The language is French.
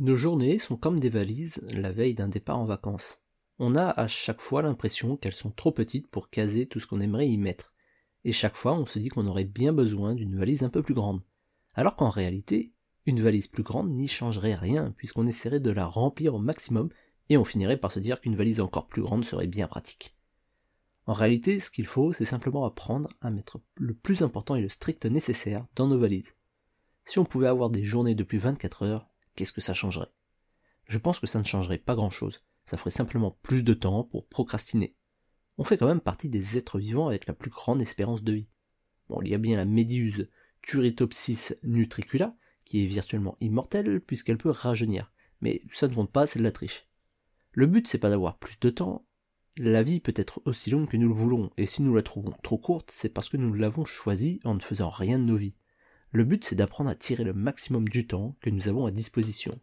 Nos journées sont comme des valises la veille d'un départ en vacances. On a à chaque fois l'impression qu'elles sont trop petites pour caser tout ce qu'on aimerait y mettre. Et chaque fois on se dit qu'on aurait bien besoin d'une valise un peu plus grande. Alors qu'en réalité, une valise plus grande n'y changerait rien puisqu'on essaierait de la remplir au maximum et on finirait par se dire qu'une valise encore plus grande serait bien pratique. En réalité, ce qu'il faut, c'est simplement apprendre à mettre le plus important et le strict nécessaire dans nos valises. Si on pouvait avoir des journées depuis 24 heures, qu'est-ce que ça changerait? Je pense que ça ne changerait pas grand-chose, ça ferait simplement plus de temps pour procrastiner. On fait quand même partie des êtres vivants avec la plus grande espérance de vie. Bon, il y a bien la méduse Turritopsis nutricula, qui est virtuellement immortelle puisqu'elle peut rajeunir, mais ça ne compte pas, c'est de la triche. Le but c'est pas d'avoir plus de temps, la vie peut être aussi longue que nous le voulons, et si nous la trouvons trop courte, c'est parce que nous l'avons choisie en ne faisant rien de nos vies. Le but c'est d'apprendre à tirer le maximum du temps que nous avons à disposition.